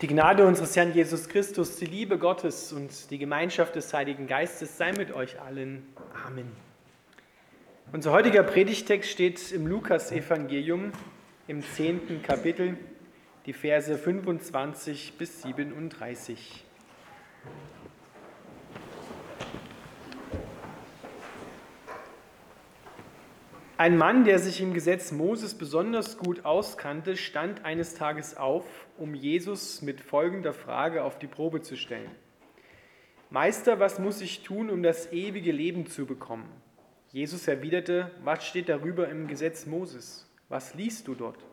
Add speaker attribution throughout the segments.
Speaker 1: Die Gnade unseres Herrn Jesus Christus, die Liebe Gottes und die Gemeinschaft des Heiligen Geistes sei mit euch allen. Amen. Unser heutiger Predigtext steht im Lukas-Evangelium im zehnten Kapitel, die Verse 25 bis 37. Ein Mann, der sich im Gesetz Moses besonders gut auskannte, stand eines Tages auf, um Jesus mit folgender Frage auf die Probe zu stellen. Meister, was muss ich tun, um das ewige Leben zu bekommen? Jesus erwiderte, was steht darüber im Gesetz Moses? Was liest du dort?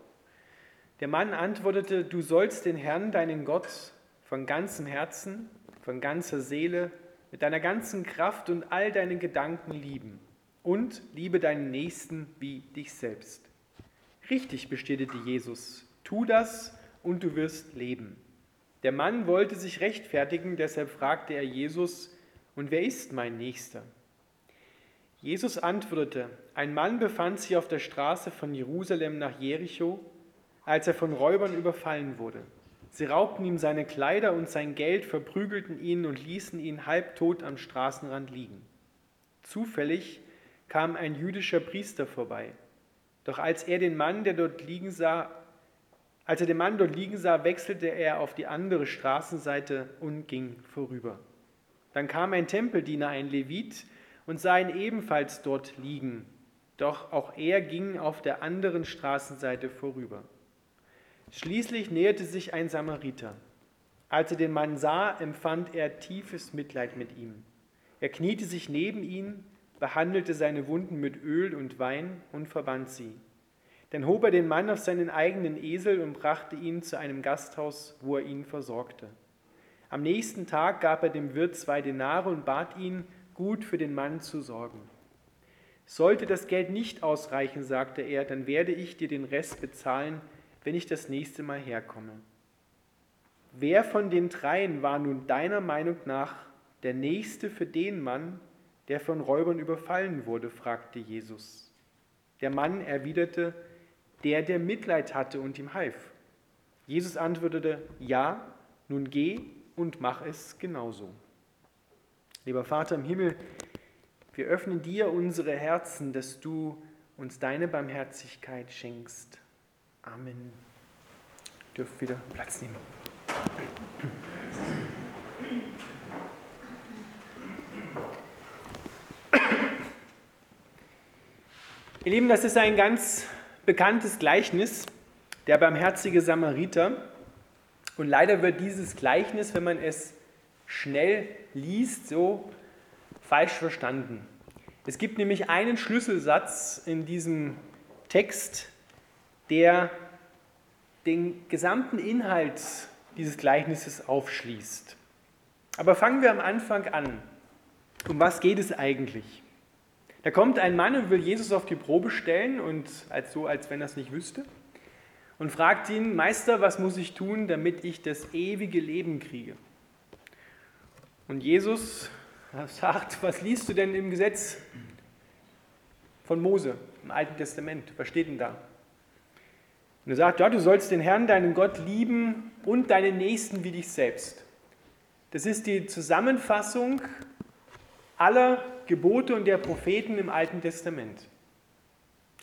Speaker 1: Der Mann antwortete, du sollst den Herrn, deinen Gott, von ganzem Herzen, von ganzer Seele, mit deiner ganzen Kraft und all deinen Gedanken lieben und liebe deinen Nächsten wie dich selbst. Richtig bestätigte Jesus, tu das und du wirst leben. Der Mann wollte sich rechtfertigen, deshalb fragte er Jesus, und wer ist mein Nächster? Jesus antwortete, ein Mann befand sich auf der Straße von Jerusalem nach Jericho, als er von Räubern überfallen wurde. Sie raubten ihm seine Kleider und sein Geld, verprügelten ihn und ließen ihn halbtot am Straßenrand liegen. Zufällig kam ein jüdischer Priester vorbei. Doch als er den Mann, der dort liegen sah, als er den Mann dort liegen sah, wechselte er auf die andere Straßenseite und ging vorüber. Dann kam ein Tempeldiener, ein Levit, und sah ihn ebenfalls dort liegen. Doch auch er ging auf der anderen Straßenseite vorüber. Schließlich näherte sich ein Samariter. Als er den Mann sah, empfand er tiefes Mitleid mit ihm. Er kniete sich neben ihn behandelte seine Wunden mit Öl und Wein und verband sie. Dann hob er den Mann auf seinen eigenen Esel und brachte ihn zu einem Gasthaus, wo er ihn versorgte. Am nächsten Tag gab er dem Wirt zwei Denare und bat ihn, gut für den Mann zu sorgen. Sollte das Geld nicht ausreichen, sagte er, dann werde ich dir den Rest bezahlen, wenn ich das nächste Mal herkomme. Wer von den dreien war nun deiner Meinung nach der Nächste für den Mann, der von Räubern überfallen wurde? fragte Jesus. Der Mann erwiderte, der, der Mitleid hatte und ihm half. Jesus antwortete, ja, nun geh und mach es genauso. Lieber Vater im Himmel, wir öffnen dir unsere Herzen, dass du uns deine Barmherzigkeit schenkst. Amen. Dürft wieder Platz nehmen. Ihr Lieben, das ist ein ganz bekanntes Gleichnis, der barmherzige Samariter. Und leider wird dieses Gleichnis, wenn man es schnell liest, so falsch verstanden. Es gibt nämlich einen Schlüsselsatz in diesem Text, der den gesamten Inhalt dieses Gleichnisses aufschließt. Aber fangen wir am Anfang an. Um was geht es eigentlich? Da kommt ein Mann und will Jesus auf die Probe stellen und als so, als wenn er es nicht wüsste und fragt ihn, Meister, was muss ich tun, damit ich das ewige Leben kriege? Und Jesus sagt, was liest du denn im Gesetz von Mose im Alten Testament? Was steht denn da? Und er sagt, ja, du sollst den Herrn, deinen Gott lieben und deinen Nächsten wie dich selbst. Das ist die Zusammenfassung aller Gebote und der Propheten im Alten Testament.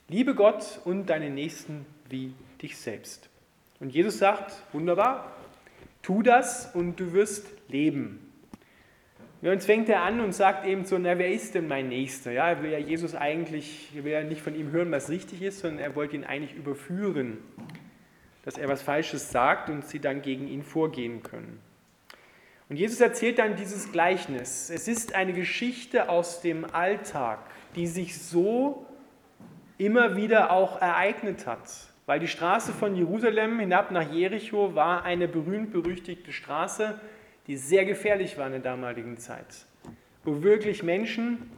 Speaker 1: Liebe Gott und deinen Nächsten wie dich selbst. Und Jesus sagt, wunderbar, tu das und du wirst leben. Ja, und fängt er an und sagt eben so, na, wer ist denn mein Nächster? Ja, er will ja Jesus eigentlich, er will ja nicht von ihm hören, was richtig ist, sondern er wollte ihn eigentlich überführen, dass er was Falsches sagt und sie dann gegen ihn vorgehen können. Und Jesus erzählt dann dieses Gleichnis. Es ist eine Geschichte aus dem Alltag, die sich so immer wieder auch ereignet hat. Weil die Straße von Jerusalem hinab nach Jericho war eine berühmt-berüchtigte Straße, die sehr gefährlich war in der damaligen Zeit. Wo wirklich Menschen,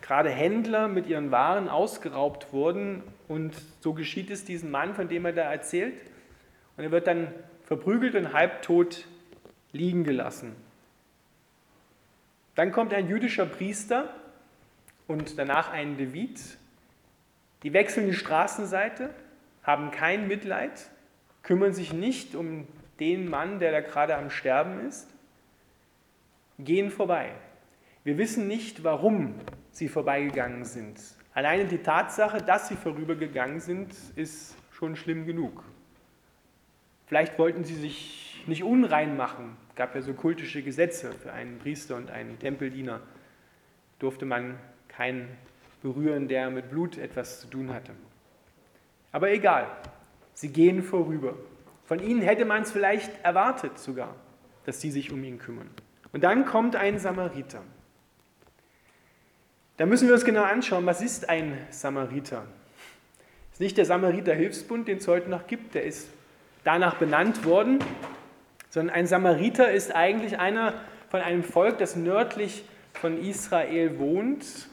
Speaker 1: gerade Händler, mit ihren Waren ausgeraubt wurden. Und so geschieht es diesem Mann, von dem er da erzählt. Und er wird dann verprügelt und halbtot liegen gelassen. Dann kommt ein jüdischer Priester und danach ein Levit. Die wechseln die Straßenseite, haben kein Mitleid, kümmern sich nicht um den Mann, der da gerade am Sterben ist, gehen vorbei. Wir wissen nicht, warum sie vorbeigegangen sind. Alleine die Tatsache, dass sie vorübergegangen sind, ist schon schlimm genug. Vielleicht wollten sie sich nicht unrein machen. Es gab ja so kultische Gesetze für einen Priester und einen Tempeldiener. Durfte man keinen berühren, der mit Blut etwas zu tun hatte. Aber egal, sie gehen vorüber. Von ihnen hätte man es vielleicht erwartet sogar, dass sie sich um ihn kümmern. Und dann kommt ein Samariter. Da müssen wir uns genau anschauen, was ist ein Samariter? Es ist nicht der Samariter-Hilfsbund, den es heute noch gibt, der ist danach benannt worden, sondern ein Samariter ist eigentlich einer von einem Volk, das nördlich von Israel wohnt,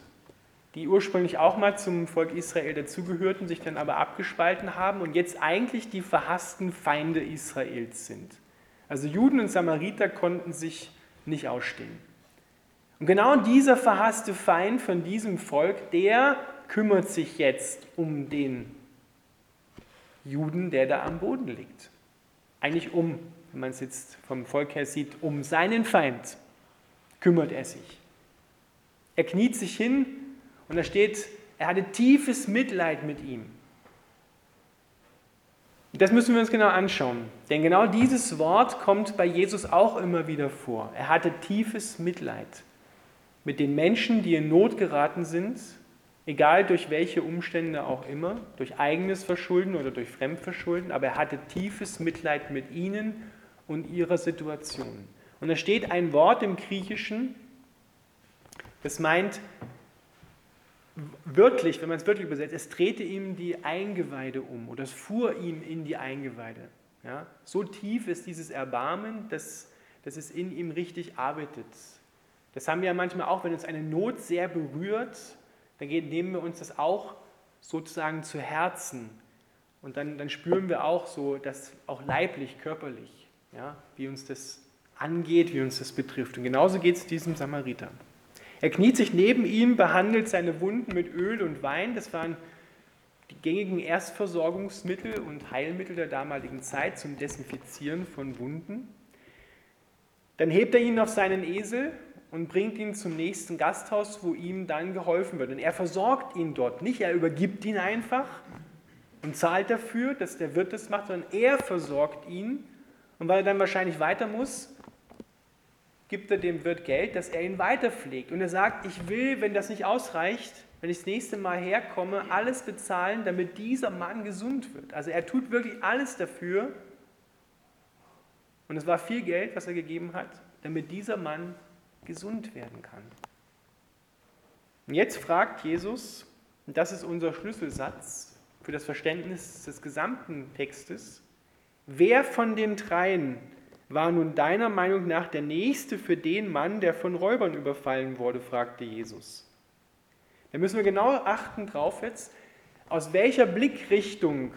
Speaker 1: die ursprünglich auch mal zum Volk Israel dazugehörten, sich dann aber abgespalten haben und jetzt eigentlich die verhassten Feinde Israels sind. Also Juden und Samariter konnten sich nicht ausstehen. Und genau dieser verhasste Feind von diesem Volk, der kümmert sich jetzt um den Juden, der da am Boden liegt. Eigentlich um, wenn man es jetzt vom Volk her sieht, um seinen Feind kümmert er sich. Er kniet sich hin und da steht, er hatte tiefes Mitleid mit ihm. Das müssen wir uns genau anschauen, denn genau dieses Wort kommt bei Jesus auch immer wieder vor. Er hatte tiefes Mitleid mit den Menschen, die in Not geraten sind, egal durch welche Umstände auch immer, durch eigenes Verschulden oder durch Fremdverschulden, aber er hatte tiefes Mitleid mit ihnen und ihrer Situation. Und da steht ein Wort im Griechischen, das meint, wörtlich, wenn man es wörtlich übersetzt, es drehte ihm die Eingeweide um oder es fuhr ihm in die Eingeweide. Ja? So tief ist dieses Erbarmen, dass, dass es in ihm richtig arbeitet. Das haben wir ja manchmal auch, wenn uns eine Not sehr berührt, dann nehmen wir uns das auch sozusagen zu Herzen. Und dann, dann spüren wir auch so, dass auch leiblich, körperlich, ja, wie uns das angeht, wie uns das betrifft. Und genauso geht es diesem Samariter. Er kniet sich neben ihm, behandelt seine Wunden mit Öl und Wein. Das waren die gängigen Erstversorgungsmittel und Heilmittel der damaligen Zeit zum Desinfizieren von Wunden. Dann hebt er ihn auf seinen Esel und bringt ihn zum nächsten Gasthaus, wo ihm dann geholfen wird. Und er versorgt ihn dort nicht, er übergibt ihn einfach und zahlt dafür, dass der Wirt das macht, sondern er versorgt ihn. Und weil er dann wahrscheinlich weiter muss, gibt er dem Wirt Geld, dass er ihn weiterpflegt. Und er sagt, ich will, wenn das nicht ausreicht, wenn ich das nächste Mal herkomme, alles bezahlen, damit dieser Mann gesund wird. Also er tut wirklich alles dafür. Und es war viel Geld, was er gegeben hat, damit dieser Mann gesund werden kann. Und jetzt fragt Jesus, und das ist unser Schlüsselsatz für das Verständnis des gesamten Textes, wer von den dreien war nun deiner Meinung nach der Nächste für den Mann, der von Räubern überfallen wurde? fragte Jesus. Da müssen wir genau achten drauf jetzt, aus welcher Blickrichtung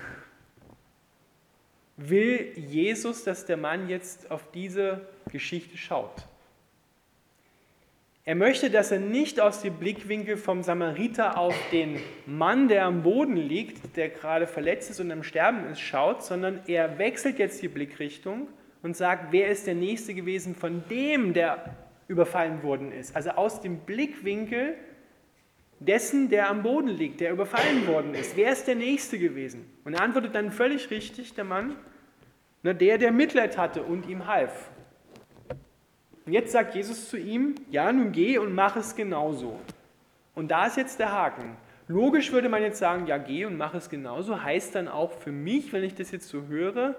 Speaker 1: will Jesus, dass der Mann jetzt auf diese Geschichte schaut. Er möchte, dass er nicht aus dem Blickwinkel vom Samariter auf den Mann, der am Boden liegt, der gerade verletzt ist und am Sterben ist, schaut, sondern er wechselt jetzt die Blickrichtung und sagt, wer ist der Nächste gewesen von dem, der überfallen worden ist. Also aus dem Blickwinkel dessen, der am Boden liegt, der überfallen worden ist. Wer ist der Nächste gewesen? Und er antwortet dann völlig richtig, der Mann, na, der, der Mitleid hatte und ihm half. Und jetzt sagt Jesus zu ihm, ja, nun geh und mach es genauso. Und da ist jetzt der Haken. Logisch würde man jetzt sagen, ja, geh und mach es genauso, heißt dann auch für mich, wenn ich das jetzt so höre,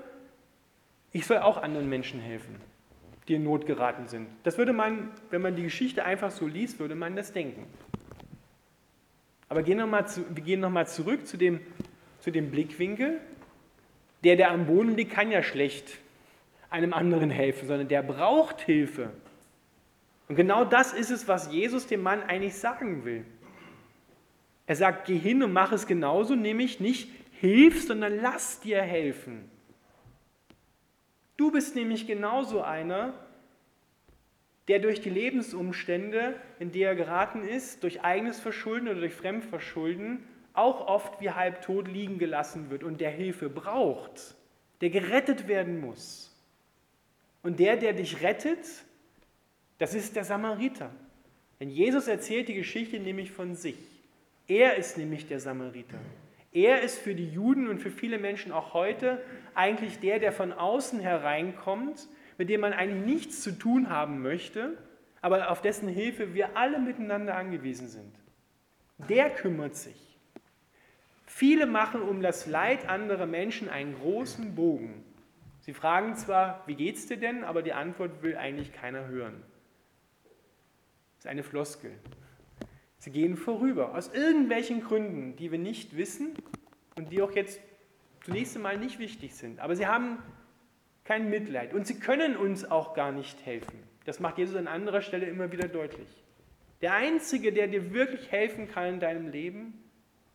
Speaker 1: ich soll auch anderen Menschen helfen, die in Not geraten sind. Das würde man, wenn man die Geschichte einfach so liest, würde man das denken. Aber gehen noch mal zu, wir gehen nochmal zurück zu dem, zu dem Blickwinkel. Der, der am Boden liegt, kann ja schlecht einem anderen helfen, sondern der braucht Hilfe. Und genau das ist es, was Jesus dem Mann eigentlich sagen will. Er sagt, geh hin und mach es genauso, nämlich nicht hilf, sondern lass dir helfen. Du bist nämlich genauso einer, der durch die Lebensumstände, in die er geraten ist, durch eigenes Verschulden oder durch Fremdverschulden, auch oft wie halbtot liegen gelassen wird und der Hilfe braucht, der gerettet werden muss. Und der, der dich rettet, das ist der Samariter. Denn Jesus erzählt die Geschichte nämlich von sich. Er ist nämlich der Samariter. Er ist für die Juden und für viele Menschen auch heute eigentlich der, der von außen hereinkommt, mit dem man eigentlich nichts zu tun haben möchte, aber auf dessen Hilfe wir alle miteinander angewiesen sind. Der kümmert sich. Viele machen um das Leid anderer Menschen einen großen Bogen. Sie fragen zwar, wie geht's dir denn, aber die Antwort will eigentlich keiner hören. Das ist eine Floskel. Sie gehen vorüber, aus irgendwelchen Gründen, die wir nicht wissen und die auch jetzt zunächst einmal nicht wichtig sind. Aber sie haben kein Mitleid und sie können uns auch gar nicht helfen. Das macht Jesus an anderer Stelle immer wieder deutlich. Der Einzige, der dir wirklich helfen kann in deinem Leben,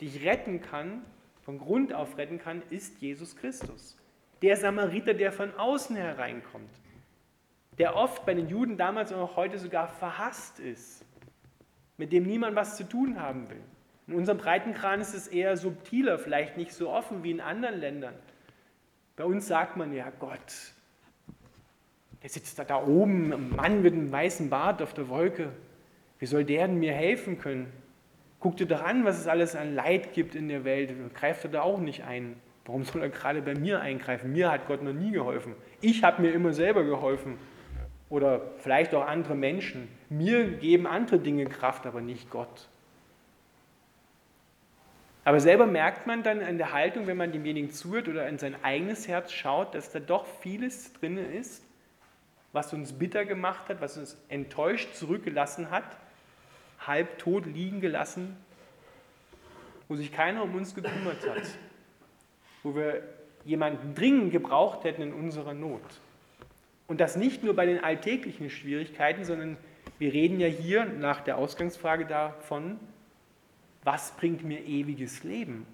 Speaker 1: dich retten kann, von Grund auf retten kann, ist Jesus Christus. Der Samariter, der von außen hereinkommt, der oft bei den Juden damals und auch heute sogar verhasst ist mit dem niemand was zu tun haben will. In unserem Breitenkran ist es eher subtiler, vielleicht nicht so offen wie in anderen Ländern. Bei uns sagt man ja, Gott, der sitzt da, da oben, ein Mann mit einem weißen Bart auf der Wolke. Wie soll der denn mir helfen können? Guck dir doch an, was es alles an Leid gibt in der Welt. Greift er da auch nicht ein? Warum soll er gerade bei mir eingreifen? Mir hat Gott noch nie geholfen. Ich habe mir immer selber geholfen oder vielleicht auch andere Menschen. Mir geben andere Dinge Kraft, aber nicht Gott. Aber selber merkt man dann in der Haltung, wenn man demjenigen zuhört oder in sein eigenes Herz schaut, dass da doch vieles drin ist, was uns bitter gemacht hat, was uns enttäuscht zurückgelassen hat, halbtot liegen gelassen, wo sich keiner um uns gekümmert hat, wo wir jemanden dringend gebraucht hätten in unserer Not. Und das nicht nur bei den alltäglichen Schwierigkeiten, sondern wir reden ja hier nach der Ausgangsfrage davon, was bringt mir ewiges Leben?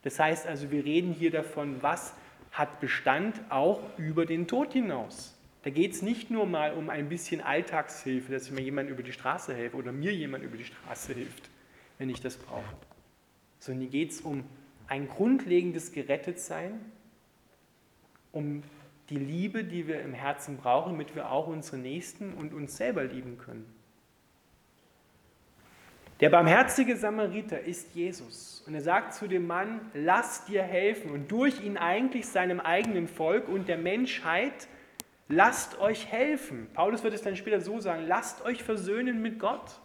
Speaker 1: Das heißt also, wir reden hier davon, was hat Bestand auch über den Tod hinaus. Da geht es nicht nur mal um ein bisschen Alltagshilfe, dass mir jemand über die Straße helfe oder mir jemand über die Straße hilft, wenn ich das brauche, sondern hier geht es um ein grundlegendes Gerettetsein, um die Liebe, die wir im Herzen brauchen, damit wir auch unsere Nächsten und uns selber lieben können. Der barmherzige Samariter ist Jesus und er sagt zu dem Mann, lass dir helfen und durch ihn eigentlich seinem eigenen Volk und der Menschheit, lasst euch helfen. Paulus wird es dann später so sagen, lasst euch versöhnen mit Gott.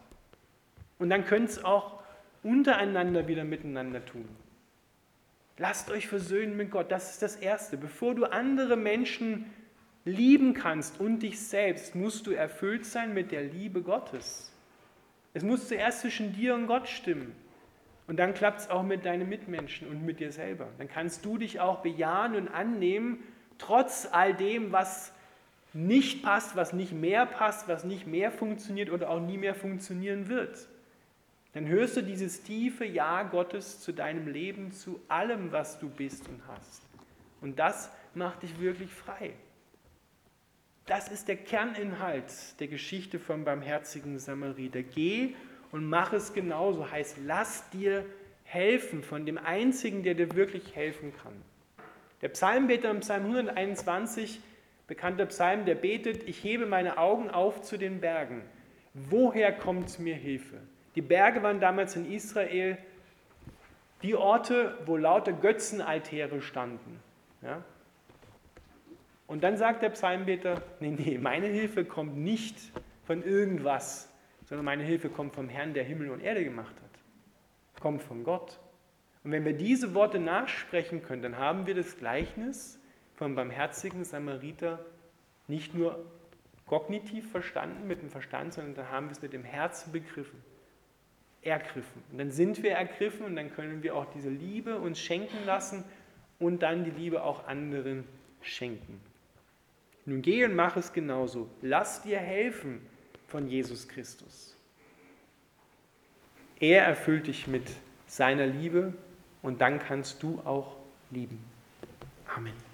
Speaker 1: Und dann könnt es auch untereinander wieder miteinander tun. Lasst euch versöhnen mit Gott. Das ist das Erste. Bevor du andere Menschen lieben kannst und dich selbst, musst du erfüllt sein mit der Liebe Gottes. Es muss zuerst zwischen dir und Gott stimmen. Und dann klappt es auch mit deinen Mitmenschen und mit dir selber. Dann kannst du dich auch bejahen und annehmen, trotz all dem, was nicht passt, was nicht mehr passt, was nicht mehr funktioniert oder auch nie mehr funktionieren wird dann hörst du dieses tiefe Ja Gottes zu deinem Leben, zu allem, was du bist und hast. Und das macht dich wirklich frei. Das ist der Kerninhalt der Geschichte vom barmherzigen Samariter. Geh und mach es genauso. Heißt, lass dir helfen von dem Einzigen, der dir wirklich helfen kann. Der Psalmbeter im Psalm 121, bekannter Psalm, der betet, ich hebe meine Augen auf zu den Bergen. Woher kommt mir Hilfe? Die Berge waren damals in Israel die Orte, wo lauter Götzenaltäre standen. Ja? Und dann sagt der Psalmbeter, nee, nee, meine Hilfe kommt nicht von irgendwas, sondern meine Hilfe kommt vom Herrn, der Himmel und Erde gemacht hat. Kommt von Gott. Und wenn wir diese Worte nachsprechen können, dann haben wir das Gleichnis vom barmherzigen Samariter nicht nur kognitiv verstanden mit dem Verstand, sondern dann haben wir es mit dem Herzen begriffen ergriffen. Und dann sind wir ergriffen und dann können wir auch diese Liebe uns schenken lassen und dann die Liebe auch anderen schenken. Nun geh und mach es genauso. Lass dir helfen von Jesus Christus. Er erfüllt dich mit seiner Liebe und dann kannst du auch lieben. Amen.